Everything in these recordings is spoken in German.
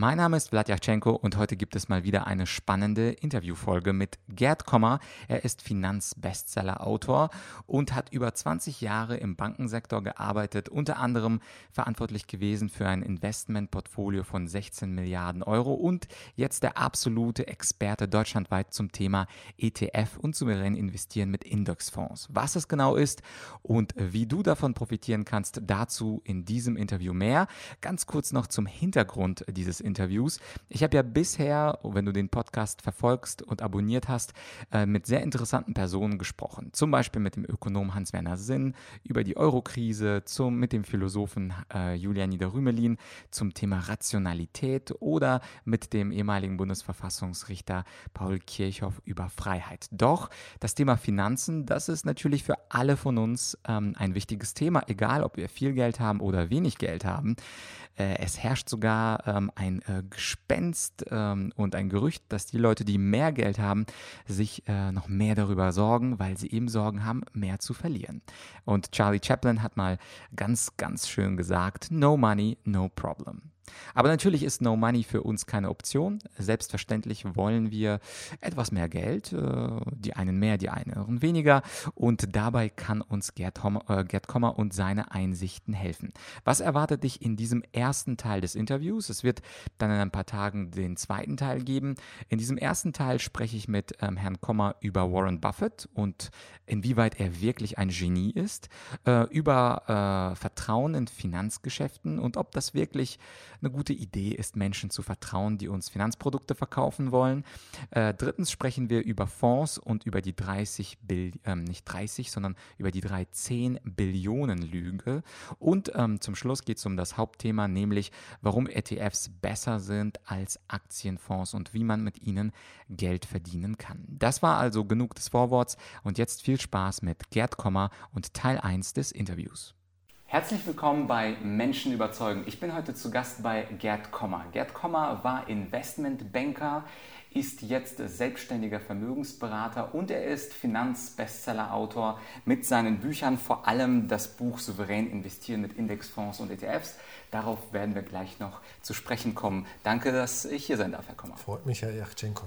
Mein Name ist Vladyachenko und heute gibt es mal wieder eine spannende Interviewfolge mit Gerd Kommer. Er ist Finanzbestseller-Autor und hat über 20 Jahre im Bankensektor gearbeitet, unter anderem verantwortlich gewesen für ein Investmentportfolio von 16 Milliarden Euro und jetzt der absolute Experte deutschlandweit zum Thema ETF und souverän investieren mit Indexfonds. Was es genau ist und wie du davon profitieren kannst, dazu in diesem Interview mehr. Ganz kurz noch zum Hintergrund dieses Interviews. Ich habe ja bisher, wenn du den Podcast verfolgst und abonniert hast, äh, mit sehr interessanten Personen gesprochen. Zum Beispiel mit dem Ökonom Hans-Werner Sinn über die Eurokrise, zum, mit dem Philosophen äh, Julian Niederrümelin zum Thema Rationalität oder mit dem ehemaligen Bundesverfassungsrichter Paul Kirchhoff über Freiheit. Doch das Thema Finanzen, das ist natürlich für alle von uns ähm, ein wichtiges Thema, egal ob wir viel Geld haben oder wenig Geld haben. Äh, es herrscht sogar ähm, ein äh, Gespenst ähm, und ein Gerücht, dass die Leute, die mehr Geld haben, sich äh, noch mehr darüber sorgen, weil sie eben Sorgen haben, mehr zu verlieren. Und Charlie Chaplin hat mal ganz, ganz schön gesagt, no money, no problem. Aber natürlich ist No Money für uns keine Option. Selbstverständlich wollen wir etwas mehr Geld, äh, die einen mehr, die anderen weniger. Und dabei kann uns Gerd, äh, Gerd Kommer und seine Einsichten helfen. Was erwartet dich in diesem ersten Teil des Interviews? Es wird dann in ein paar Tagen den zweiten Teil geben. In diesem ersten Teil spreche ich mit ähm, Herrn Kommer über Warren Buffett und inwieweit er wirklich ein Genie ist, äh, über Vertrauen in Finanzgeschäften und ob das wirklich eine gute Idee ist, Menschen zu vertrauen, die uns Finanzprodukte verkaufen wollen. Äh, drittens sprechen wir über Fonds und über die 30 Billionen, ähm, nicht 30, sondern über die 13 Billionen Lüge. Und ähm, zum Schluss geht es um das Hauptthema, nämlich warum ETFs besser sind als Aktienfonds und wie man mit ihnen Geld verdienen kann. Das war also genug des Vorworts und jetzt viel Spaß mit Gerd Kommer und Teil 1 des Interviews. Herzlich willkommen bei Menschen überzeugen. Ich bin heute zu Gast bei Gerd Kommer. Gerd Kommer war Investmentbanker, ist jetzt selbstständiger Vermögensberater und er ist Finanzbestsellerautor mit seinen Büchern, vor allem das Buch Souverän investieren mit Indexfonds und ETFs. Darauf werden wir gleich noch zu sprechen kommen. Danke, dass ich hier sein darf, Herr Kommer. Freut mich, Herr Yachtschenko.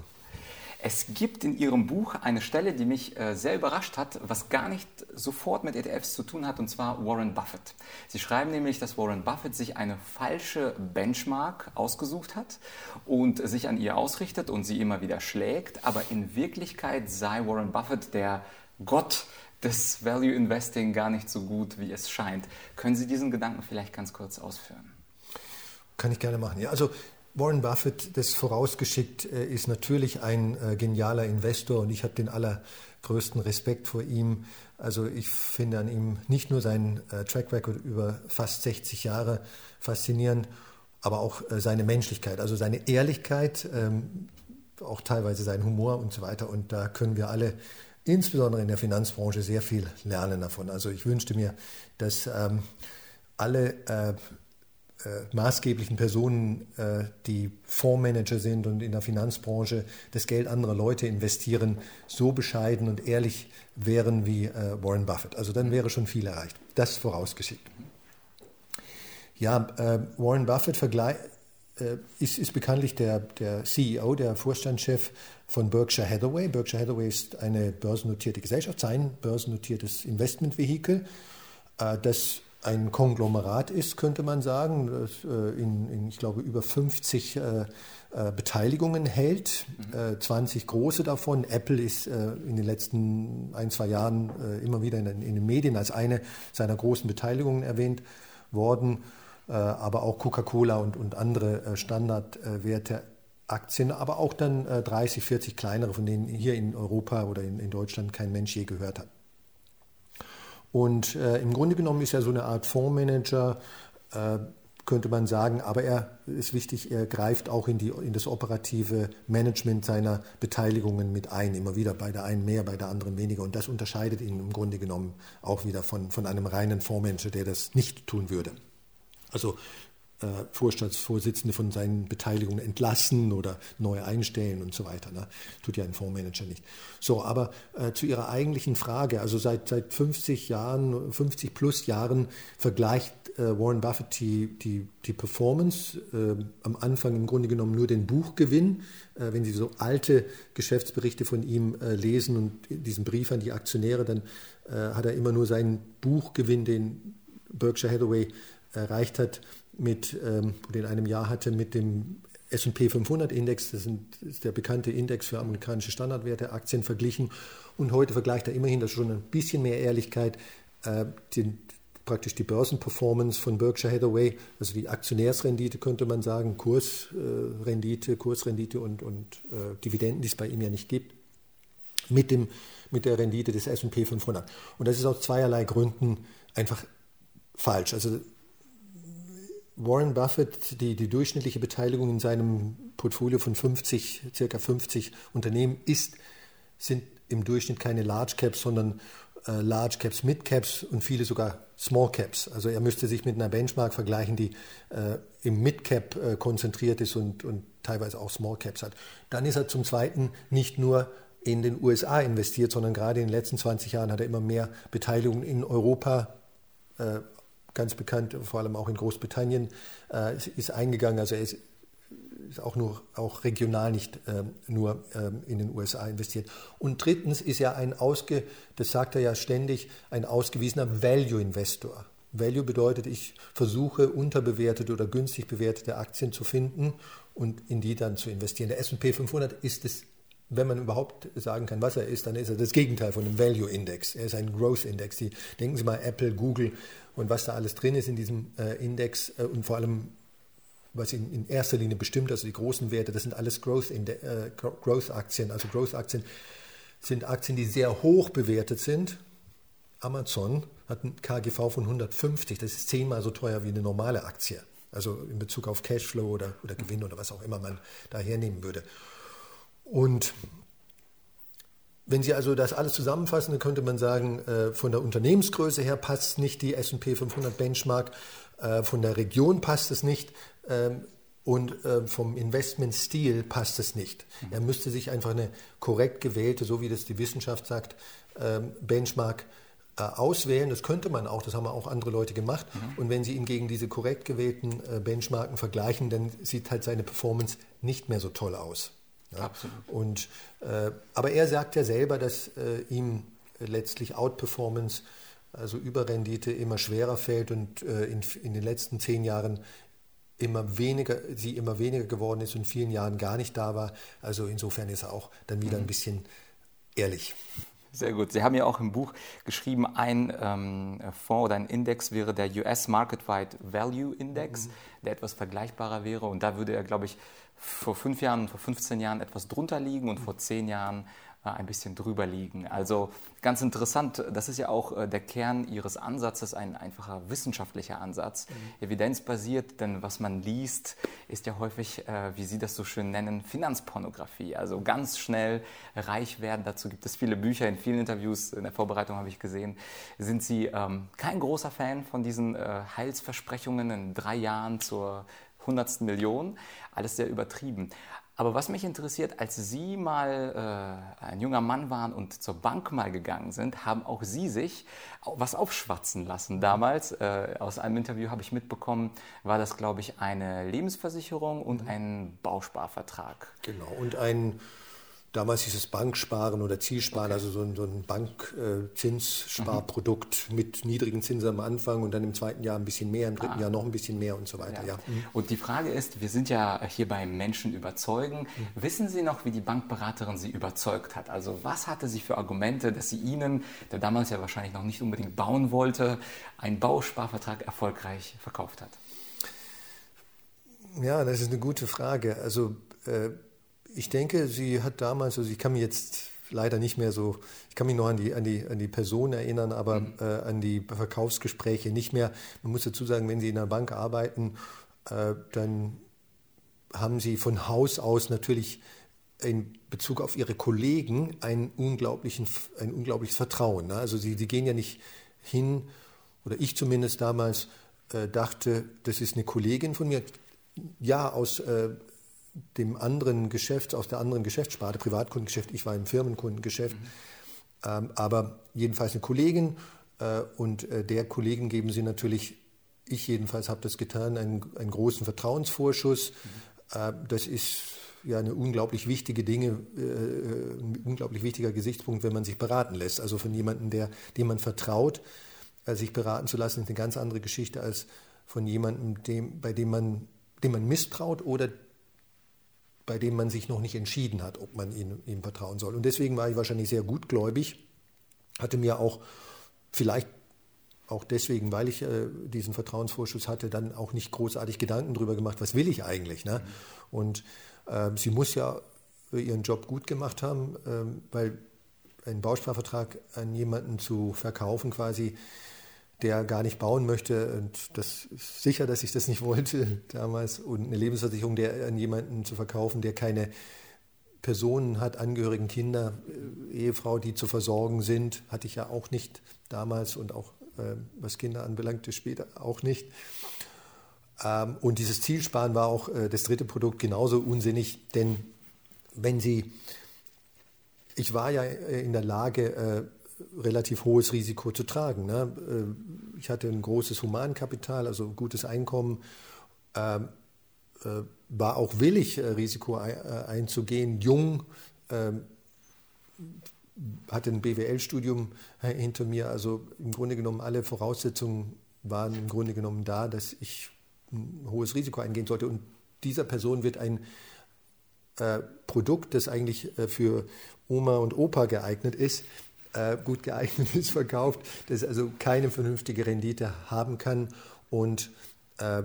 Es gibt in Ihrem Buch eine Stelle, die mich äh, sehr überrascht hat, was gar nicht sofort mit ETFs zu tun hat, und zwar Warren Buffett. Sie schreiben nämlich, dass Warren Buffett sich eine falsche Benchmark ausgesucht hat und sich an ihr ausrichtet und sie immer wieder schlägt, aber in Wirklichkeit sei Warren Buffett der Gott des Value Investing gar nicht so gut, wie es scheint. Können Sie diesen Gedanken vielleicht ganz kurz ausführen? Kann ich gerne machen. Ja, also Warren Buffett, das vorausgeschickt, äh, ist natürlich ein äh, genialer Investor und ich habe den allergrößten Respekt vor ihm. Also ich finde an ihm nicht nur seinen äh, Track Record über fast 60 Jahre faszinierend, aber auch seine Menschlichkeit, also seine Ehrlichkeit, ähm, auch teilweise sein Humor und so weiter. Und da können wir alle, insbesondere in der Finanzbranche, sehr viel lernen davon. Also ich wünschte mir, dass ähm, alle maßgeblichen Personen, äh, die Fondsmanager sind und in der Finanzbranche das Geld anderer Leute investieren, so bescheiden und ehrlich wären wie äh, Warren Buffett. Also dann wäre schon viel erreicht. Das vorausgeschickt. Ja, äh, Warren Buffett äh, ist, ist, bekanntlich der, der CEO, der Vorstandschef von Berkshire Hathaway. Berkshire Hathaway ist eine börsennotierte Gesellschaft, sein börsennotiertes Investmentvehikel, äh, das ein Konglomerat ist, könnte man sagen, das äh, in, in ich glaube, über 50 äh, äh, Beteiligungen hält, mhm. 20 große davon. Apple ist in den letzten ein, zwei Jahren immer wieder in, in den Medien als eine seiner großen Beteiligungen erwähnt worden, aber auch Coca-Cola und, und andere Standardwerte Aktien, aber auch dann 30, 40 kleinere, von denen hier in Europa oder in, in Deutschland kein Mensch je gehört hat. Und äh, im Grunde genommen ist er so eine Art Fondsmanager, äh, könnte man sagen, aber er ist wichtig, er greift auch in, die, in das operative Management seiner Beteiligungen mit ein, immer wieder bei der einen mehr, bei der anderen weniger. Und das unterscheidet ihn im Grunde genommen auch wieder von, von einem reinen Fondsmanager, der das nicht tun würde. Also Vorstandsvorsitzende von seinen Beteiligungen entlassen oder neu einstellen und so weiter. Ne? Tut ja ein Fondsmanager nicht. So, aber äh, zu Ihrer eigentlichen Frage, also seit, seit 50 Jahren, 50 plus Jahren vergleicht äh, Warren Buffett die, die, die Performance, äh, am Anfang im Grunde genommen nur den Buchgewinn. Äh, wenn Sie so alte Geschäftsberichte von ihm äh, lesen und diesen Brief an die Aktionäre, dann hat er immer nur seinen Buchgewinn, den Berkshire Hathaway erreicht hat, mit, ähm, oder in einem Jahr hatte mit dem S&P 500 Index, das ist der bekannte Index für amerikanische Standardwerte, Aktien verglichen. Und heute vergleicht er immerhin, das schon ein bisschen mehr Ehrlichkeit, äh, den, praktisch die Börsenperformance von Berkshire Hathaway, also die Aktionärsrendite könnte man sagen, Kursrendite, Kursrendite und, und äh, Dividenden, die es bei ihm ja nicht gibt, mit, dem, mit der Rendite des S&P 500. Und das ist aus zweierlei Gründen einfach falsch. Also Warren Buffett die, die durchschnittliche Beteiligung in seinem Portfolio von 50, circa 50 Unternehmen ist, sind im Durchschnitt keine Large Caps, sondern äh, Large Caps, Mid Caps und viele sogar Small Caps. Also er müsste sich mit einer Benchmark vergleichen, die äh, im Mid Cap äh, konzentriert ist und, und teilweise auch Small Caps hat. Dann ist er zum Zweiten nicht nur in den USA investiert, sondern gerade in den letzten 20 Jahren hat er immer mehr Beteiligungen in Europa äh, ganz bekannt, vor allem auch in Großbritannien, äh, ist eingegangen. Also er ist, ist auch nur auch regional nicht ähm, nur ähm, in den USA investiert. Und drittens ist er ein ausge, das sagt er ja ständig, ein ausgewiesener Value-Investor. Value bedeutet, ich versuche unterbewertete oder günstig bewertete Aktien zu finden und in die dann zu investieren. Der S&P 500 ist es wenn man überhaupt sagen kann, was er ist, dann ist er das Gegenteil von einem Value Index. Er ist ein Growth Index. Die, denken Sie mal Apple, Google und was da alles drin ist in diesem äh, Index äh, und vor allem, was ihn in erster Linie bestimmt, also die großen Werte, das sind alles Growth, äh, Growth Aktien. Also Growth Aktien sind Aktien, die sehr hoch bewertet sind. Amazon hat ein KGV von 150, das ist zehnmal so teuer wie eine normale Aktie. Also in Bezug auf Cashflow oder, oder Gewinn oder was auch immer man da hernehmen würde. Und wenn Sie also das alles zusammenfassen, dann könnte man sagen, äh, von der Unternehmensgröße her passt nicht die S&P 500 Benchmark, äh, von der Region passt es nicht ähm, und äh, vom Investmentstil passt es nicht. Mhm. Er müsste sich einfach eine korrekt gewählte, so wie das die Wissenschaft sagt, ähm, Benchmark auswählen. Das könnte man auch, das haben auch andere Leute gemacht. Mhm. Und wenn Sie ihn gegen diese korrekt gewählten Benchmarken vergleichen, dann sieht halt seine Performance nicht mehr so toll aus. Ja? Absolut. Und, äh, aber er sagt ja selber, dass äh, ihm letztlich Outperformance, also Überrendite, immer schwerer fällt und äh, in, in den letzten zehn Jahren immer weniger, sie immer weniger geworden ist und in vielen Jahren gar nicht da war. Also insofern ist er auch dann wieder mhm. ein bisschen ehrlich. Sehr gut. Sie haben ja auch im Buch geschrieben, ein ähm, Fonds oder ein Index wäre der US Market Wide Value Index, mhm. der etwas vergleichbarer wäre. Und da würde er, glaube ich, vor fünf Jahren, vor 15 Jahren etwas drunter liegen und vor zehn Jahren äh, ein bisschen drüber liegen. Also ganz interessant, das ist ja auch äh, der Kern Ihres Ansatzes, ein einfacher wissenschaftlicher Ansatz, mhm. evidenzbasiert, denn was man liest, ist ja häufig, äh, wie Sie das so schön nennen, Finanzpornografie. Also ganz schnell reich werden, dazu gibt es viele Bücher, in vielen Interviews, in der Vorbereitung habe ich gesehen. Sind Sie ähm, kein großer Fan von diesen äh, Heilsversprechungen in drei Jahren zur hundertsten Million. Alles sehr übertrieben. Aber was mich interessiert, als Sie mal äh, ein junger Mann waren und zur Bank mal gegangen sind, haben auch Sie sich was aufschwatzen lassen. Damals, äh, aus einem Interview habe ich mitbekommen, war das, glaube ich, eine Lebensversicherung und mhm. ein Bausparvertrag. Genau, und ein Damals hieß es Banksparen oder Zielsparen, okay. also so ein, so ein Bankzinssparprodukt mhm. mit niedrigen Zinsen am Anfang und dann im zweiten Jahr ein bisschen mehr, im dritten ah. Jahr noch ein bisschen mehr und so weiter. Ja. ja. Mhm. Und die Frage ist, wir sind ja hier beim Menschen überzeugen. Mhm. Wissen Sie noch, wie die Bankberaterin Sie überzeugt hat? Also was hatte sie für Argumente, dass sie Ihnen, der damals ja wahrscheinlich noch nicht unbedingt bauen wollte, einen Bausparvertrag erfolgreich verkauft hat? Ja, das ist eine gute Frage. Also äh, ich denke, sie hat damals, also ich kann mich jetzt leider nicht mehr so, ich kann mich noch an die, an die, an die Person erinnern, aber mhm. äh, an die Verkaufsgespräche nicht mehr. Man muss dazu sagen, wenn Sie in einer Bank arbeiten, äh, dann haben Sie von Haus aus natürlich in Bezug auf Ihre Kollegen ein, unglaublichen, ein unglaubliches Vertrauen. Ne? Also Sie, Sie gehen ja nicht hin, oder ich zumindest damals, äh, dachte, das ist eine Kollegin von mir, ja, aus äh, dem anderen Geschäft, aus der anderen Geschäftssparte, Privatkundengeschäft, ich war im Firmenkundengeschäft, mhm. ähm, aber jedenfalls eine Kollegin äh, und äh, der Kollegen geben sie natürlich, ich jedenfalls habe das getan, einen, einen großen Vertrauensvorschuss. Mhm. Äh, das ist ja eine unglaublich wichtige Dinge, äh, ein unglaublich wichtiger Gesichtspunkt, wenn man sich beraten lässt. Also von jemandem, der, dem man vertraut, äh, sich beraten zu lassen, ist eine ganz andere Geschichte als von jemandem, dem, bei dem man, dem man misstraut oder bei dem man sich noch nicht entschieden hat, ob man ihm, ihm vertrauen soll. Und deswegen war ich wahrscheinlich sehr gutgläubig, hatte mir auch vielleicht auch deswegen, weil ich äh, diesen Vertrauensvorschuss hatte, dann auch nicht großartig Gedanken darüber gemacht, was will ich eigentlich. Ne? Mhm. Und äh, sie muss ja ihren Job gut gemacht haben, äh, weil einen Bausparvertrag an jemanden zu verkaufen quasi, der gar nicht bauen möchte, und das ist sicher, dass ich das nicht wollte damals, und eine Lebensversicherung der, an jemanden zu verkaufen, der keine Personen hat, Angehörigen, Kinder, äh, Ehefrau, die zu versorgen sind, hatte ich ja auch nicht damals und auch äh, was Kinder anbelangte später auch nicht. Ähm, und dieses Zielsparen war auch äh, das dritte Produkt genauso unsinnig, denn wenn Sie, ich war ja äh, in der Lage, äh, relativ hohes Risiko zu tragen. Ne? Äh, ich hatte ein großes Humankapital, also gutes Einkommen, ähm, äh, war auch willig, äh, Risiko einzugehen, jung, ähm, hatte ein BWL-Studium hinter mir, also im Grunde genommen alle Voraussetzungen waren im Grunde genommen da, dass ich ein hohes Risiko eingehen sollte. Und dieser Person wird ein äh, Produkt, das eigentlich äh, für Oma und Opa geeignet ist, äh, gut geeignet ist, verkauft, das also keine vernünftige Rendite haben kann und äh,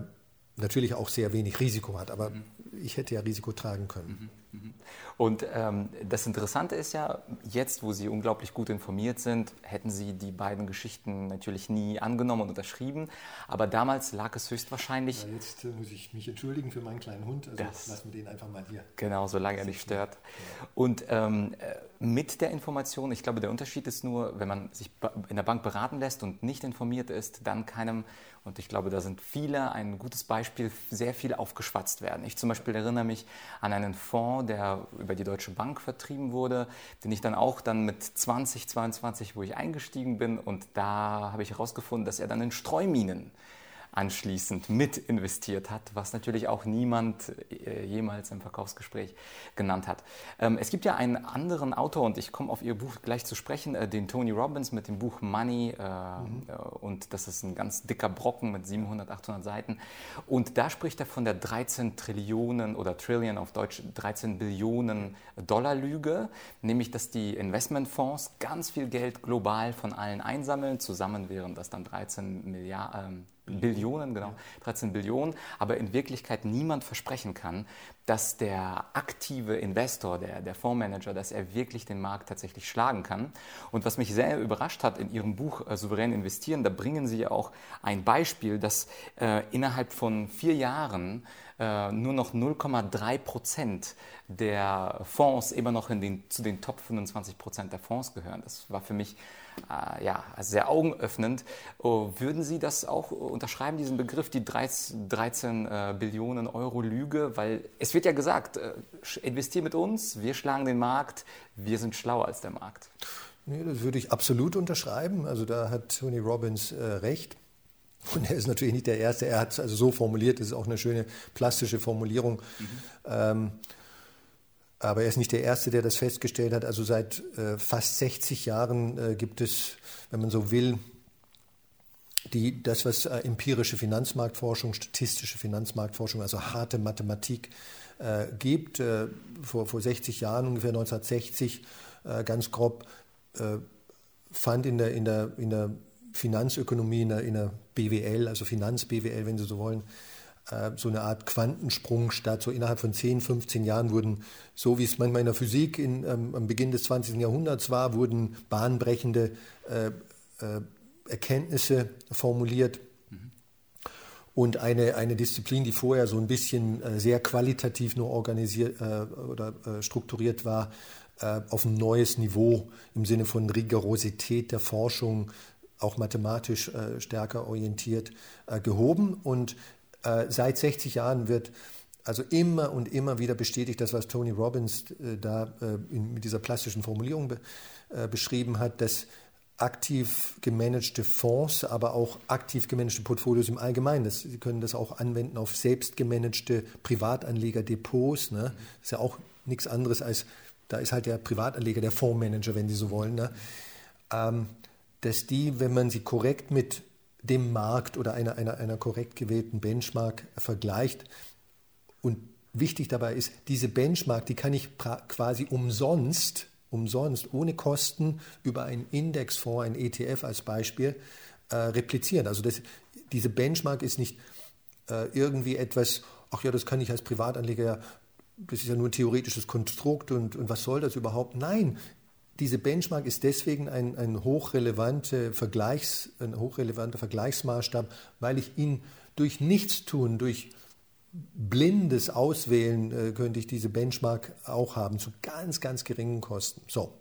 natürlich auch sehr wenig Risiko hat. Aber mhm. ich hätte ja Risiko tragen können. Mhm. Mhm. Und ähm, das Interessante ist ja, jetzt, wo Sie unglaublich gut informiert sind, hätten Sie die beiden Geschichten natürlich nie angenommen und unterschrieben. Aber damals lag es höchstwahrscheinlich. Ja, jetzt äh, muss ich mich entschuldigen für meinen kleinen Hund. Also das, lassen wir den einfach mal hier. Genau, solange er nicht stört. Ja. Und ähm, äh, mit der Information, ich glaube, der Unterschied ist nur, wenn man sich in der Bank beraten lässt und nicht informiert ist, dann keinem und ich glaube, da sind viele ein gutes Beispiel, sehr viel aufgeschwatzt werden. Ich zum Beispiel erinnere mich an einen Fonds, der über die Deutsche Bank vertrieben wurde, den ich dann auch dann mit 2022, wo ich eingestiegen bin, und da habe ich herausgefunden, dass er dann in Streuminen anschließend mit investiert hat, was natürlich auch niemand äh, jemals im Verkaufsgespräch genannt hat. Ähm, es gibt ja einen anderen Autor, und ich komme auf Ihr Buch gleich zu sprechen, äh, den Tony Robbins mit dem Buch Money, äh, mhm. und das ist ein ganz dicker Brocken mit 700, 800 Seiten. Und da spricht er von der 13 Trillionen oder Trillion auf Deutsch 13 Billionen Dollar Lüge, nämlich dass die Investmentfonds ganz viel Geld global von allen einsammeln. Zusammen wären das dann 13 Milliarden. Billionen, genau, 13 Billionen, aber in Wirklichkeit niemand versprechen kann, dass der aktive Investor, der, der Fondsmanager, dass er wirklich den Markt tatsächlich schlagen kann. Und was mich sehr überrascht hat in Ihrem Buch äh, Souverän investieren, da bringen Sie ja auch ein Beispiel, dass äh, innerhalb von vier Jahren nur noch 0,3 Prozent der Fonds immer noch den, zu den Top 25 Prozent der Fonds gehören. Das war für mich äh, ja, sehr augenöffnend. Oh, würden Sie das auch unterschreiben, diesen Begriff, die 13, 13 äh, Billionen Euro Lüge? Weil es wird ja gesagt, äh, investier mit uns, wir schlagen den Markt, wir sind schlauer als der Markt. Nee, das würde ich absolut unterschreiben. Also da hat Tony Robbins äh, recht. Und er ist natürlich nicht der Erste. Er hat es also so formuliert, das ist auch eine schöne plastische Formulierung. Mhm. Ähm, aber er ist nicht der Erste, der das festgestellt hat. Also seit äh, fast 60 Jahren äh, gibt es, wenn man so will, die, das, was äh, empirische Finanzmarktforschung, statistische Finanzmarktforschung, also harte Mathematik äh, gibt. Äh, vor, vor 60 Jahren, ungefähr 1960, äh, ganz grob, fand in der, in der, in der Finanzökonomie, in der, in der BWL, also Finanz-BWL, wenn Sie so wollen, äh, so eine Art Quantensprung statt. So innerhalb von 10, 15 Jahren wurden, so wie es manchmal in der Physik in, ähm, am Beginn des 20. Jahrhunderts war, wurden bahnbrechende äh, äh, Erkenntnisse formuliert. Und eine, eine Disziplin, die vorher so ein bisschen äh, sehr qualitativ nur organisiert äh, oder äh, strukturiert war, auf ein neues Niveau im Sinne von Rigorosität der Forschung, auch mathematisch äh, stärker orientiert äh, gehoben. Und äh, seit 60 Jahren wird also immer und immer wieder bestätigt das, was Tony Robbins äh, da äh, in, mit dieser plastischen Formulierung be, beschrieben hat, dass aktiv gemanagte Fonds, aber auch aktiv gemanagte Portfolios im Allgemeinen. Das, Sie können das auch anwenden auf selbst gemanagte Privatanlegerdepots. Ne? Das ist ja auch nichts anderes als, da ist halt der Privatanleger der Fondsmanager, wenn Sie so wollen. Ne? Ähm, dass die, wenn man sie korrekt mit dem Markt oder einer, einer, einer korrekt gewählten Benchmark vergleicht, und wichtig dabei ist, diese Benchmark, die kann ich quasi umsonst, umsonst, ohne Kosten über einen Indexfonds, ein ETF als Beispiel, äh, replizieren. Also das, diese Benchmark ist nicht äh, irgendwie etwas, ach ja, das kann ich als Privatanleger das ist ja nur ein theoretisches Konstrukt und, und was soll das überhaupt? Nein, diese Benchmark ist deswegen ein, ein, hochrelevante Vergleichs, ein hochrelevanter Vergleichsmaßstab, weil ich ihn durch Nichtstun, durch blindes Auswählen äh, könnte ich diese Benchmark auch haben, zu ganz, ganz geringen Kosten. So.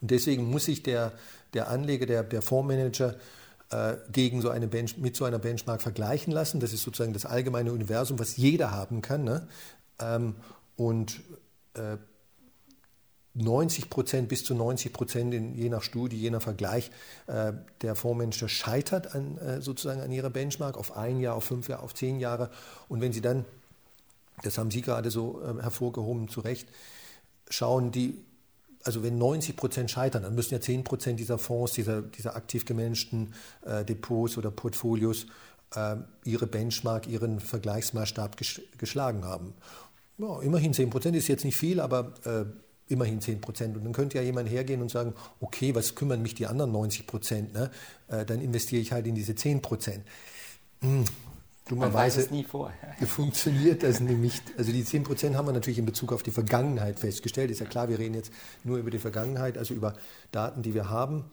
Und deswegen muss sich der, der Anleger, der, der Fondsmanager äh, gegen so eine Bench, mit so einer Benchmark vergleichen lassen. Das ist sozusagen das allgemeine Universum, was jeder haben kann. Ne? Ähm, und äh, 90 Prozent bis zu 90 Prozent, je nach Studie, je nach Vergleich, äh, der Fondsmanager scheitert an, äh, sozusagen an ihrer Benchmark auf ein Jahr, auf fünf Jahre, auf zehn Jahre. Und wenn Sie dann, das haben Sie gerade so äh, hervorgehoben, zu Recht, schauen, die, also wenn 90 Prozent scheitern, dann müssen ja 10 Prozent dieser Fonds, dieser, dieser aktiv gemanagten äh, Depots oder Portfolios äh, ihre Benchmark, ihren Vergleichsmaßstab geschlagen haben. Ja, immerhin 10 Prozent ist jetzt nicht viel, aber äh, immerhin 10 Prozent. Und dann könnte ja jemand hergehen und sagen, okay, was kümmern mich die anderen 90 Prozent? Ne? Äh, dann investiere ich halt in diese 10 Prozent. Hm. Dummerweise nie vorher. funktioniert das nämlich. Also die 10 Prozent haben wir natürlich in Bezug auf die Vergangenheit festgestellt. Ist ja klar, wir reden jetzt nur über die Vergangenheit, also über Daten, die wir haben,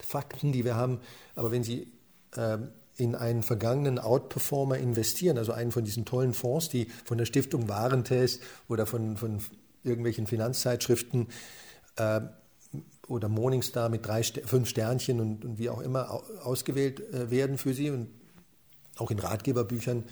Fakten, die wir haben. Aber wenn Sie äh, in einen vergangenen Outperformer investieren, also einen von diesen tollen Fonds, die von der Stiftung Warentest oder von, von irgendwelchen Finanzzeitschriften äh, oder Morningstar mit drei, fünf Sternchen und, und wie auch immer ausgewählt äh, werden für Sie und auch in Ratgeberbüchern,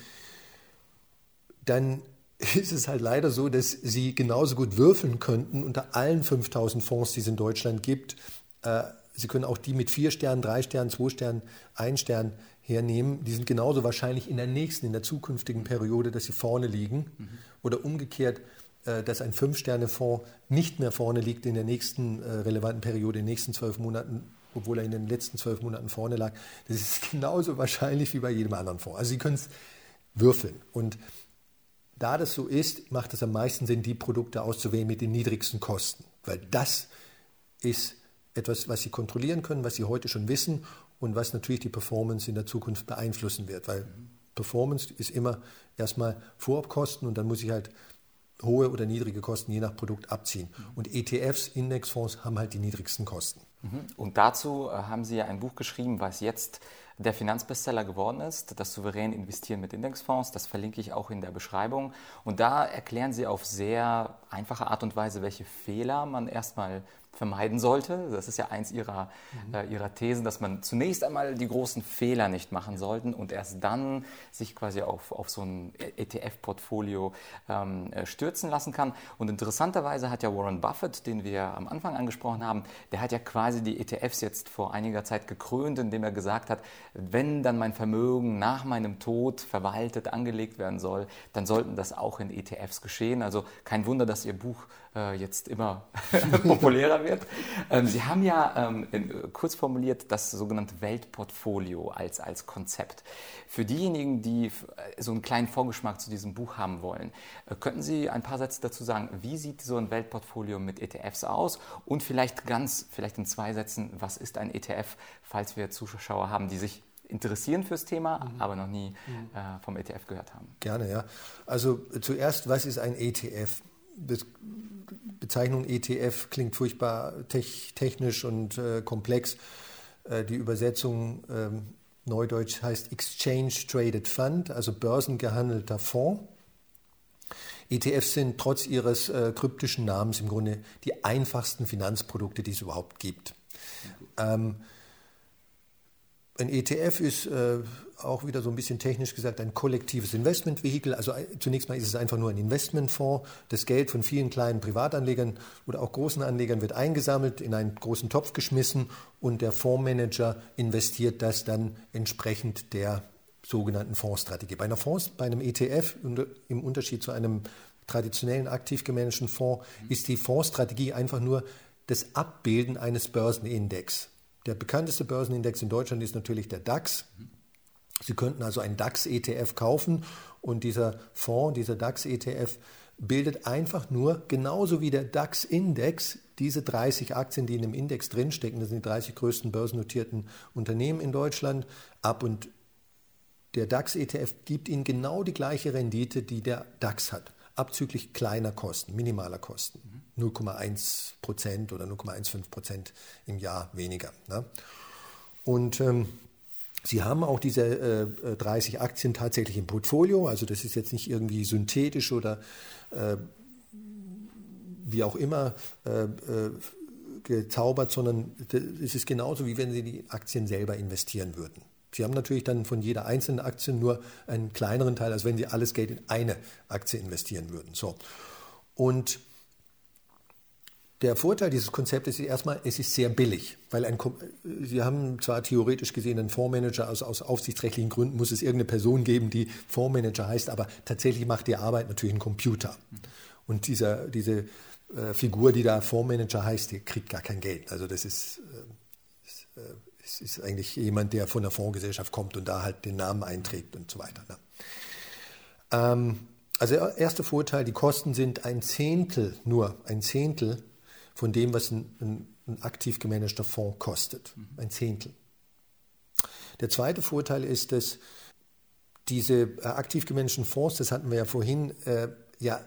dann ist es halt leider so, dass Sie genauso gut würfeln könnten unter allen 5000 Fonds, die es in Deutschland gibt. Äh, Sie können auch die mit vier Sternen, drei Sternen, zwei Sternen, ein Stern hernehmen. Die sind genauso wahrscheinlich in der nächsten, in der zukünftigen Periode, dass sie vorne liegen. Mhm. Oder umgekehrt, dass ein Fünf-Sterne-Fonds nicht mehr vorne liegt in der nächsten äh, relevanten Periode, in den nächsten zwölf Monaten, obwohl er in den letzten zwölf Monaten vorne lag. Das ist genauso wahrscheinlich wie bei jedem anderen Fonds. Also Sie können es würfeln. Und da das so ist, macht es am meisten Sinn, die Produkte auszuwählen mit den niedrigsten Kosten. Weil das ist etwas, was Sie kontrollieren können, was Sie heute schon wissen und was natürlich die Performance in der Zukunft beeinflussen wird. Weil Performance ist immer erstmal Vorabkosten und dann muss ich halt hohe oder niedrige Kosten je nach Produkt abziehen. Und ETFs, Indexfonds, haben halt die niedrigsten Kosten. Mhm. Und dazu äh, haben Sie ja ein Buch geschrieben, was jetzt der Finanzbestseller geworden ist, das souverän investieren mit Indexfonds. Das verlinke ich auch in der Beschreibung. Und da erklären Sie auf sehr einfache Art und Weise, welche Fehler man erstmal vermeiden sollte. Das ist ja eins ihrer, mhm. äh, ihrer Thesen, dass man zunächst einmal die großen Fehler nicht machen sollte und erst dann sich quasi auf, auf so ein ETF-Portfolio ähm, äh, stürzen lassen kann. Und interessanterweise hat ja Warren Buffett, den wir am Anfang angesprochen haben, der hat ja quasi die ETFs jetzt vor einiger Zeit gekrönt, indem er gesagt hat, wenn dann mein Vermögen nach meinem Tod verwaltet, angelegt werden soll, dann sollten das auch in ETFs geschehen. Also kein Wunder, dass Ihr Buch äh, jetzt immer populärer wird. Ähm, Sie haben ja ähm, in, kurz formuliert das sogenannte Weltportfolio als, als Konzept. Für diejenigen, die äh, so einen kleinen Vorgeschmack zu diesem Buch haben wollen, äh, könnten Sie ein paar Sätze dazu sagen, wie sieht so ein Weltportfolio mit ETFs aus und vielleicht ganz, vielleicht in zwei Sätzen, was ist ein ETF, falls wir Zuschauer haben, die sich interessieren fürs Thema, mhm. aber noch nie mhm. äh, vom ETF gehört haben. Gerne, ja. Also zuerst, was ist ein ETF? Bezeichnung ETF klingt furchtbar technisch und äh, komplex. Äh, die Übersetzung ähm, neudeutsch heißt Exchange Traded Fund, also börsengehandelter Fonds. ETFs sind trotz ihres äh, kryptischen Namens im Grunde die einfachsten Finanzprodukte, die es überhaupt gibt. Ähm, ein ETF ist äh, auch wieder so ein bisschen technisch gesagt ein kollektives Investmentvehikel. Also äh, zunächst mal ist es einfach nur ein Investmentfonds. Das Geld von vielen kleinen Privatanlegern oder auch großen Anlegern wird eingesammelt, in einen großen Topf geschmissen und der Fondsmanager investiert das dann entsprechend der sogenannten Fondsstrategie. Bei, einer Fonds, bei einem ETF, im Unterschied zu einem traditionellen aktiv gemanagten Fonds, ist die Fondsstrategie einfach nur das Abbilden eines Börsenindex. Der bekannteste Börsenindex in Deutschland ist natürlich der DAX. Sie könnten also einen DAX-ETF kaufen und dieser Fonds, dieser DAX-ETF, bildet einfach nur, genauso wie der DAX-Index, diese 30 Aktien, die in dem Index drinstecken, das sind die 30 größten börsennotierten Unternehmen in Deutschland, ab. Und der DAX-ETF gibt Ihnen genau die gleiche Rendite, die der DAX hat, abzüglich kleiner Kosten, minimaler Kosten. 0,1 Prozent oder 0,15 Prozent im Jahr weniger. Ne? Und ähm, Sie haben auch diese äh, 30 Aktien tatsächlich im Portfolio, also das ist jetzt nicht irgendwie synthetisch oder äh, wie auch immer äh, äh gezaubert, sondern es ist genauso, wie wenn Sie die Aktien selber investieren würden. Sie haben natürlich dann von jeder einzelnen Aktie nur einen kleineren Teil, als wenn Sie alles Geld in eine Aktie investieren würden. So. Und der Vorteil dieses Konzeptes ist erstmal, es ist sehr billig, weil ein, Sie haben zwar theoretisch gesehen einen Fondsmanager, also aus aufsichtsrechtlichen Gründen muss es irgendeine Person geben, die Fondsmanager heißt, aber tatsächlich macht die Arbeit natürlich ein Computer. Und dieser, diese äh, Figur, die da Fondsmanager heißt, die kriegt gar kein Geld. Also das ist, äh, ist, äh, ist, ist, eigentlich jemand, der von der Fondsgesellschaft kommt und da halt den Namen einträgt und so weiter. Ne? Ähm, also erster Vorteil, die Kosten sind ein Zehntel, nur ein Zehntel von dem, was ein, ein, ein aktiv gemanagter Fonds kostet. Ein Zehntel. Der zweite Vorteil ist, dass diese äh, aktiv gemanagten Fonds, das hatten wir ja vorhin, äh, ja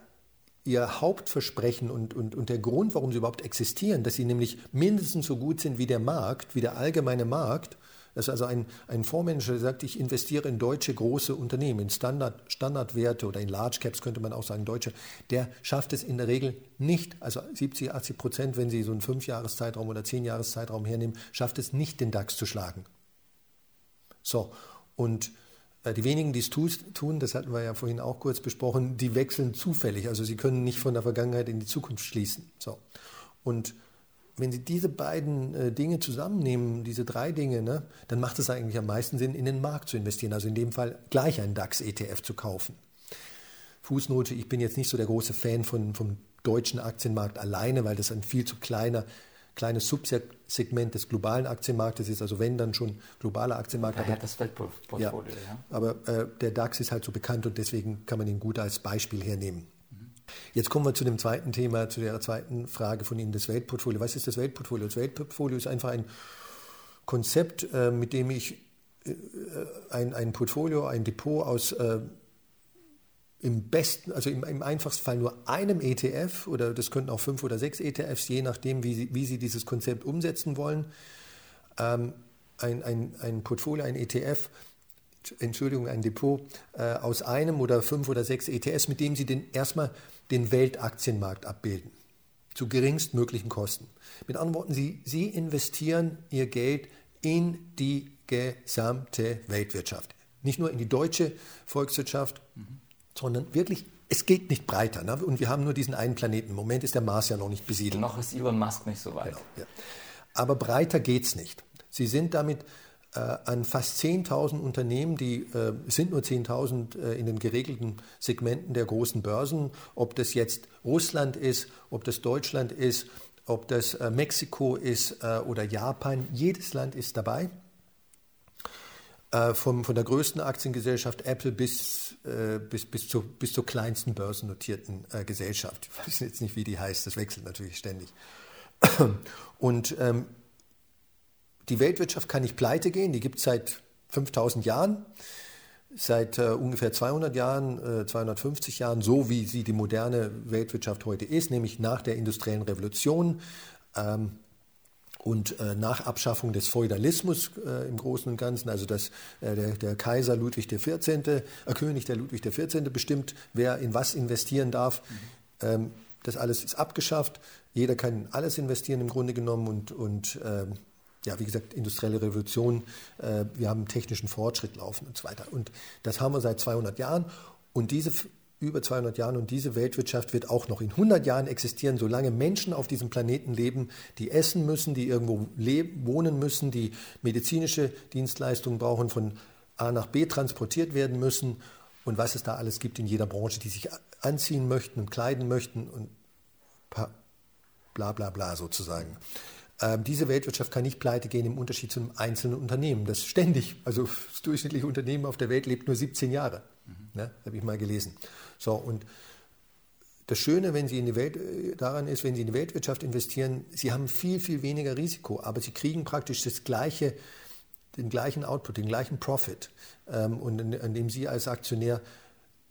ihr Hauptversprechen und, und, und der Grund, warum sie überhaupt existieren, dass sie nämlich mindestens so gut sind wie der Markt, wie der allgemeine Markt, das ist also ein, ein Fondsmanager, sagt, ich investiere in deutsche große Unternehmen, in Standard, Standardwerte oder in Large Caps könnte man auch sagen, deutsche. Der schafft es in der Regel nicht, also 70, 80 Prozent, wenn Sie so einen Fünfjahreszeitraum oder Zehnjahreszeitraum hernehmen, schafft es nicht, den DAX zu schlagen. So, und die wenigen, die es tun, das hatten wir ja vorhin auch kurz besprochen, die wechseln zufällig. Also sie können nicht von der Vergangenheit in die Zukunft schließen. So. Und wenn Sie diese beiden äh, Dinge zusammennehmen, diese drei Dinge, ne, dann macht es eigentlich am meisten Sinn, in den Markt zu investieren. Also in dem Fall gleich einen DAX-ETF zu kaufen. Fußnote, ich bin jetzt nicht so der große Fan von, vom deutschen Aktienmarkt alleine, weil das ein viel zu kleiner, kleines Subsegment des globalen Aktienmarktes ist. Also wenn dann schon globaler Aktienmarkt. Daher aber, das Weltportfolio, ja. ja. Aber äh, der DAX ist halt so bekannt und deswegen kann man ihn gut als Beispiel hernehmen. Jetzt kommen wir zu dem zweiten Thema, zu der zweiten Frage von Ihnen, das Weltportfolio. Was ist das Weltportfolio? Das Weltportfolio ist einfach ein Konzept, äh, mit dem ich äh, ein, ein Portfolio, ein Depot aus äh, im besten, also im, im, einfachsten Fall nur einem ETF oder das könnten auch fünf oder sechs ETFs, je nachdem, wie Sie, wie Sie dieses Konzept umsetzen wollen. Ähm, ein, ein, ein Portfolio, ein ETF Entschuldigung, ein Depot äh, aus einem oder fünf oder sechs ETS, mit dem Sie den, erstmal den Weltaktienmarkt abbilden. Zu geringstmöglichen Kosten. Mit anderen Worten, Sie, Sie investieren Ihr Geld in die gesamte Weltwirtschaft. Nicht nur in die deutsche Volkswirtschaft, mhm. Sondern wirklich, es geht nicht breiter. Ne? Und wir haben nur diesen einen Planeten. Im Moment ist der Mars ja noch nicht besiedelt. Noch ist Elon Musk nicht so weit. Genau, ja. Aber breiter geht es nicht. Sie sind damit äh, an fast 10.000 Unternehmen, die äh, sind nur 10.000 äh, in den geregelten Segmenten der großen Börsen, ob das jetzt Russland ist, ob das Deutschland ist, ob das Mexiko ist oder Japan, jedes Land ist dabei. Vom, von der größten Aktiengesellschaft Apple bis, bis, bis, zur, bis zur kleinsten börsennotierten Gesellschaft. Ich weiß jetzt nicht, wie die heißt, das wechselt natürlich ständig. Und ähm, die Weltwirtschaft kann nicht pleite gehen, die gibt es seit 5000 Jahren, seit äh, ungefähr 200 Jahren, äh, 250 Jahren, so wie sie die moderne Weltwirtschaft heute ist, nämlich nach der industriellen Revolution. Ähm, und äh, nach Abschaffung des Feudalismus äh, im Großen und Ganzen, also dass äh, der, der, Kaiser Ludwig XIV., äh, König der Ludwig XIV. bestimmt, wer in was investieren darf. Mhm. Ähm, das alles ist abgeschafft. Jeder kann alles investieren im Grunde genommen und, und ähm, ja, wie gesagt, industrielle Revolution, äh, wir haben technischen Fortschritt laufen und so weiter. Und das haben wir seit 200 Jahren. Und diese über 200 Jahren und diese Weltwirtschaft wird auch noch in 100 Jahren existieren, solange Menschen auf diesem Planeten leben, die essen müssen, die irgendwo wohnen müssen, die medizinische Dienstleistungen brauchen, von A nach B transportiert werden müssen und was es da alles gibt in jeder Branche, die sich anziehen möchten und kleiden möchten und bla bla bla sozusagen. Ähm, diese Weltwirtschaft kann nicht pleite gehen im Unterschied zu einem einzelnen Unternehmen, das ständig, also das durchschnittliche Unternehmen auf der Welt lebt nur 17 Jahre. Mhm. Ne, Habe ich mal gelesen. So, und das Schöne, wenn Sie in die Welt, äh, daran ist, wenn Sie in die Weltwirtschaft investieren, Sie haben viel, viel weniger Risiko, aber Sie kriegen praktisch das gleiche, den gleichen Output, den gleichen Profit. Ähm, und an dem Sie als Aktionär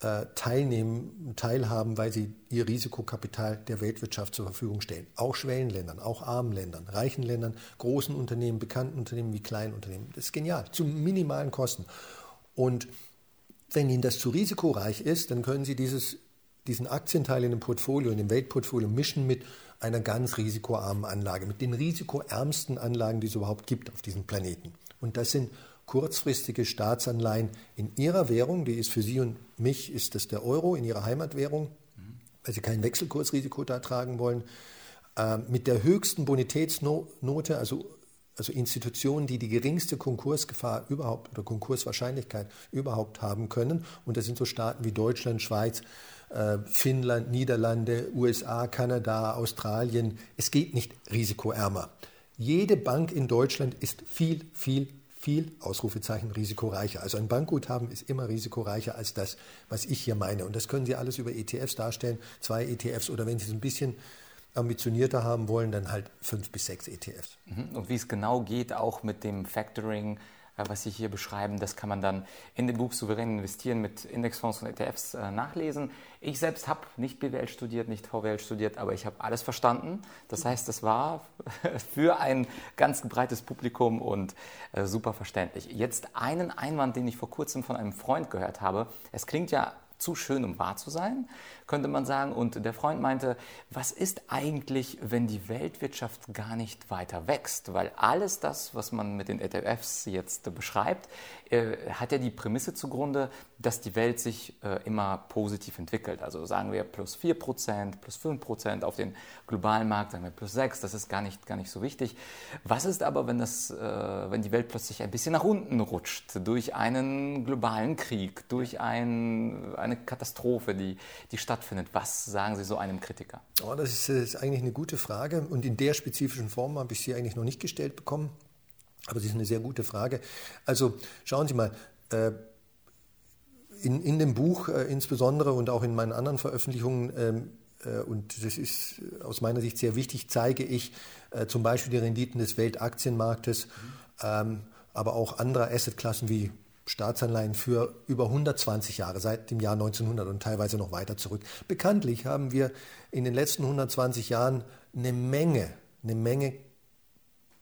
äh, teilnehmen, teilhaben, weil Sie Ihr Risikokapital der Weltwirtschaft zur Verfügung stellen. Auch Schwellenländern, auch armen Ländern, reichen Ländern, großen Unternehmen, bekannten Unternehmen wie kleinen Unternehmen. Das ist genial, zu minimalen Kosten. Und wenn Ihnen das zu risikoreich ist, dann können Sie dieses, diesen Aktienteil in dem Portfolio, in dem Weltportfolio mischen mit einer ganz risikoarmen Anlage, mit den risikoärmsten Anlagen, die es überhaupt gibt auf diesem Planeten. Und das sind kurzfristige Staatsanleihen in ihrer Währung, die ist für Sie und mich, ist das der Euro in ihrer Heimatwährung, weil Sie kein Wechselkursrisiko da tragen wollen, äh, mit der höchsten Bonitätsnote, also also Institutionen, die die geringste Konkursgefahr überhaupt oder Konkurswahrscheinlichkeit überhaupt haben können. Und das sind so Staaten wie Deutschland, Schweiz, äh, Finnland, Niederlande, USA, Kanada, Australien. Es geht nicht risikoärmer. Jede Bank in Deutschland ist viel, viel, viel, Ausrufezeichen, risikoreicher. Also ein Bankguthaben ist immer risikoreicher als das, was ich hier meine. Und das können Sie alles über ETFs darstellen, zwei ETFs oder wenn Sie es ein bisschen ambitionierter haben wollen, dann halt fünf bis sechs ETFs. Mhm. Und wie es genau geht, auch mit dem Factoring, äh, was Sie hier beschreiben, das kann man dann in dem Buch Souverän investieren mit Indexfonds und ETFs äh, nachlesen. Ich selbst habe nicht BWL studiert, nicht VWL studiert, aber ich habe alles verstanden. Das heißt, es war für ein ganz breites Publikum und äh, super verständlich. Jetzt einen Einwand, den ich vor kurzem von einem Freund gehört habe. Es klingt ja zu schön, um wahr zu sein, könnte man sagen. Und der Freund meinte, was ist eigentlich, wenn die Weltwirtschaft gar nicht weiter wächst? Weil alles das, was man mit den ETFs jetzt beschreibt, äh, hat ja die Prämisse zugrunde, dass die Welt sich äh, immer positiv entwickelt. Also sagen wir plus 4%, plus 5% auf den globalen Markt, sagen wir plus 6%, das ist gar nicht, gar nicht so wichtig. Was ist aber, wenn, das, äh, wenn die Welt plötzlich ein bisschen nach unten rutscht, durch einen globalen Krieg, durch ein, eine Katastrophe, die, die stattfindet? Was sagen Sie so einem Kritiker? Oh, das ist, ist eigentlich eine gute Frage und in der spezifischen Form habe ich sie eigentlich noch nicht gestellt bekommen. Aber das ist eine sehr gute Frage. Also schauen Sie mal, äh, in, in dem Buch äh, insbesondere und auch in meinen anderen Veröffentlichungen, ähm, äh, und das ist aus meiner Sicht sehr wichtig, zeige ich zum Beispiel die Renditen des Weltaktienmarktes, mhm. aber auch anderer Assetklassen wie Staatsanleihen für über 120 Jahre, seit dem Jahr 1900 und teilweise noch weiter zurück. Bekanntlich haben wir in den letzten 120 Jahren eine Menge, eine Menge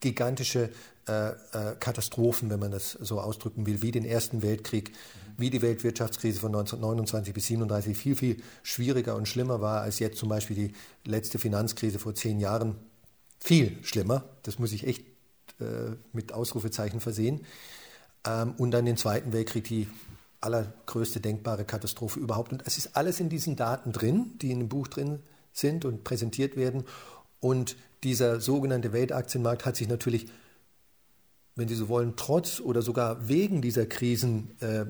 gigantische äh, äh, Katastrophen, wenn man das so ausdrücken will, wie den Ersten Weltkrieg, wie die Weltwirtschaftskrise von 1929 bis 1937 viel, viel schwieriger und schlimmer war als jetzt zum Beispiel die letzte Finanzkrise vor zehn Jahren. Viel schlimmer, das muss ich echt äh, mit Ausrufezeichen versehen. Ähm, und dann den Zweiten Weltkrieg, die allergrößte denkbare Katastrophe überhaupt. Und es ist alles in diesen Daten drin, die in dem Buch drin sind und präsentiert werden. Und dieser sogenannte Weltaktienmarkt hat sich natürlich wenn Sie so wollen, trotz oder sogar wegen dieser Krisen äh,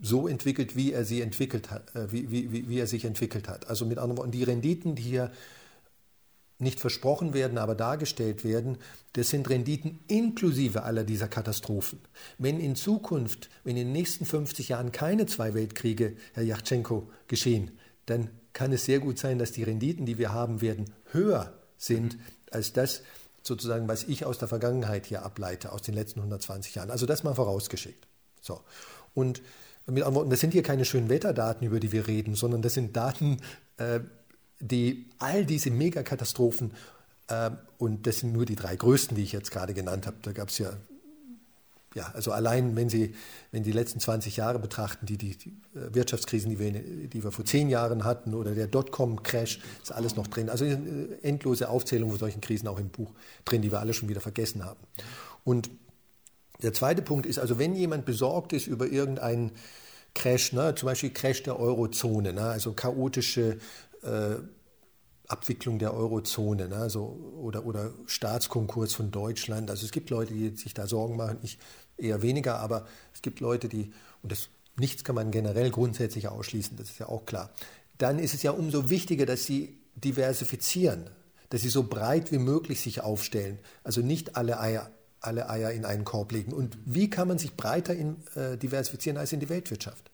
so entwickelt, wie er sie entwickelt hat, äh, wie, wie, wie er sich entwickelt hat. Also mit anderen Worten, die Renditen, die hier nicht versprochen werden, aber dargestellt werden, das sind Renditen inklusive aller dieser Katastrophen. Wenn in Zukunft, wenn in den nächsten 50 Jahren keine zwei Weltkriege, Herr Yachtschenko, geschehen, dann kann es sehr gut sein, dass die Renditen, die wir haben werden, höher sind als das, sozusagen, was ich aus der Vergangenheit hier ableite, aus den letzten 120 Jahren. Also das mal vorausgeschickt. So. Und mit anderen Worten, das sind hier keine schönen Wetterdaten, über die wir reden, sondern das sind Daten, äh, die all diese Megakatastrophen, äh, und das sind nur die drei größten, die ich jetzt gerade genannt habe, da gab es ja ja, also allein, wenn Sie, wenn die letzten 20 Jahre betrachten, die, die, die äh, Wirtschaftskrisen, die wir, die wir vor zehn Jahren hatten oder der Dotcom-Crash, ist alles noch drin. Also eine endlose Aufzählung von solchen Krisen auch im Buch drin, die wir alle schon wieder vergessen haben. Und der zweite Punkt ist, also wenn jemand besorgt ist über irgendeinen Crash, ne, zum Beispiel Crash der Eurozone, ne, also chaotische äh, Abwicklung der Eurozone ne, also, oder, oder Staatskonkurs von Deutschland. Also es gibt Leute, die sich da Sorgen machen, ich eher weniger, aber es gibt Leute, die, und das, nichts kann man generell grundsätzlich ausschließen, das ist ja auch klar. Dann ist es ja umso wichtiger, dass sie diversifizieren, dass sie so breit wie möglich sich aufstellen. Also nicht alle Eier, alle Eier in einen Korb legen. Und wie kann man sich breiter in, äh, diversifizieren als in die Weltwirtschaft?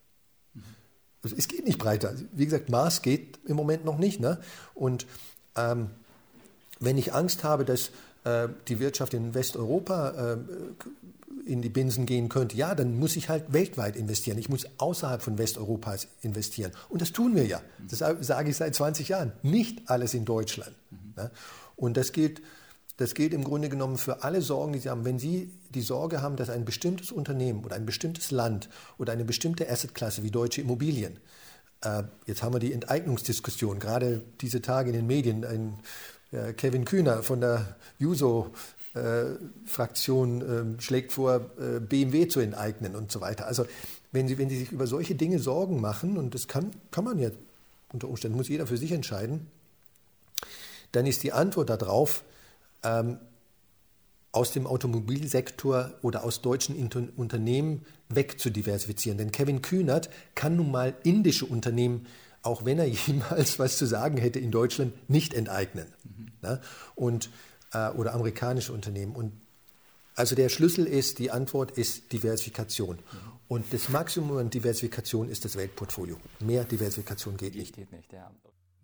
Also es geht nicht breiter. Wie gesagt, Mars geht im Moment noch nicht. Ne? Und ähm, wenn ich Angst habe, dass äh, die Wirtschaft in Westeuropa äh, in die Binsen gehen könnte, ja, dann muss ich halt weltweit investieren. Ich muss außerhalb von Westeuropas investieren. Und das tun wir ja. Das sage ich seit 20 Jahren. Nicht alles in Deutschland. Ne? Und das gilt, das gilt im Grunde genommen für alle Sorgen, die Sie haben. Wenn Sie die Sorge haben, dass ein bestimmtes Unternehmen oder ein bestimmtes Land oder eine bestimmte Assetklasse wie deutsche Immobilien, äh, jetzt haben wir die Enteignungsdiskussion, gerade diese Tage in den Medien, ein äh, Kevin Kühner von der Juso äh, Fraktion äh, schlägt vor, äh, BMW zu enteignen und so weiter. Also wenn Sie, wenn Sie sich über solche Dinge Sorgen machen, und das kann, kann man ja unter Umständen, muss jeder für sich entscheiden, dann ist die Antwort darauf, ähm, aus dem Automobilsektor oder aus deutschen Inter Unternehmen wegzudiversifizieren. Denn Kevin Kühnert kann nun mal indische Unternehmen, auch wenn er jemals was zu sagen hätte in Deutschland, nicht enteignen. Mhm. Ne? Und, äh, oder amerikanische Unternehmen. Und also der Schlüssel ist, die Antwort ist Diversifikation. Mhm. Und das Maximum an Diversifikation ist das Weltportfolio. Mehr Diversifikation geht nicht. Geht nicht ja.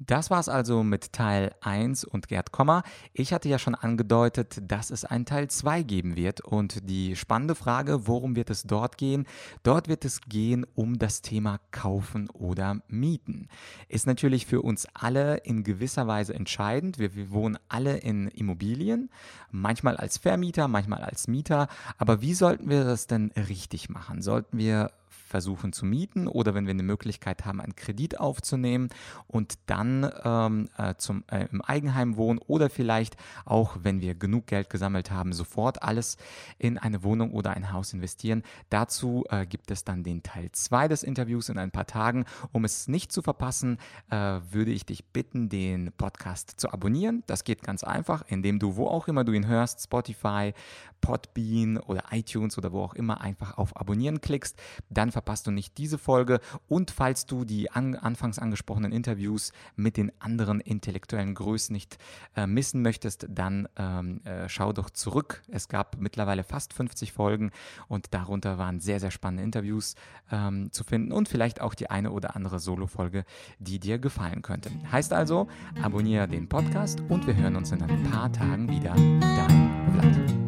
Das war's also mit Teil 1 und Gerd Kommer. Ich hatte ja schon angedeutet, dass es einen Teil 2 geben wird und die spannende Frage, worum wird es dort gehen? Dort wird es gehen um das Thema Kaufen oder Mieten. Ist natürlich für uns alle in gewisser Weise entscheidend. Wir, wir wohnen alle in Immobilien, manchmal als Vermieter, manchmal als Mieter. Aber wie sollten wir das denn richtig machen? Sollten wir versuchen zu mieten oder wenn wir eine Möglichkeit haben, einen Kredit aufzunehmen und dann ähm, äh, zum, äh, im Eigenheim wohnen oder vielleicht auch, wenn wir genug Geld gesammelt haben, sofort alles in eine Wohnung oder ein Haus investieren. Dazu äh, gibt es dann den Teil 2 des Interviews in ein paar Tagen. Um es nicht zu verpassen, äh, würde ich dich bitten, den Podcast zu abonnieren. Das geht ganz einfach, indem du, wo auch immer du ihn hörst, Spotify, Podbean oder iTunes oder wo auch immer einfach auf Abonnieren klickst. Dann verpasst du nicht diese Folge. Und falls du die an, anfangs angesprochenen Interviews mit den anderen intellektuellen Größen nicht äh, missen möchtest, dann ähm, äh, schau doch zurück. Es gab mittlerweile fast 50 Folgen und darunter waren sehr, sehr spannende Interviews ähm, zu finden und vielleicht auch die eine oder andere Solo-Folge, die dir gefallen könnte. Heißt also, abonniere den Podcast und wir hören uns in ein paar Tagen wieder. Dein Vlad.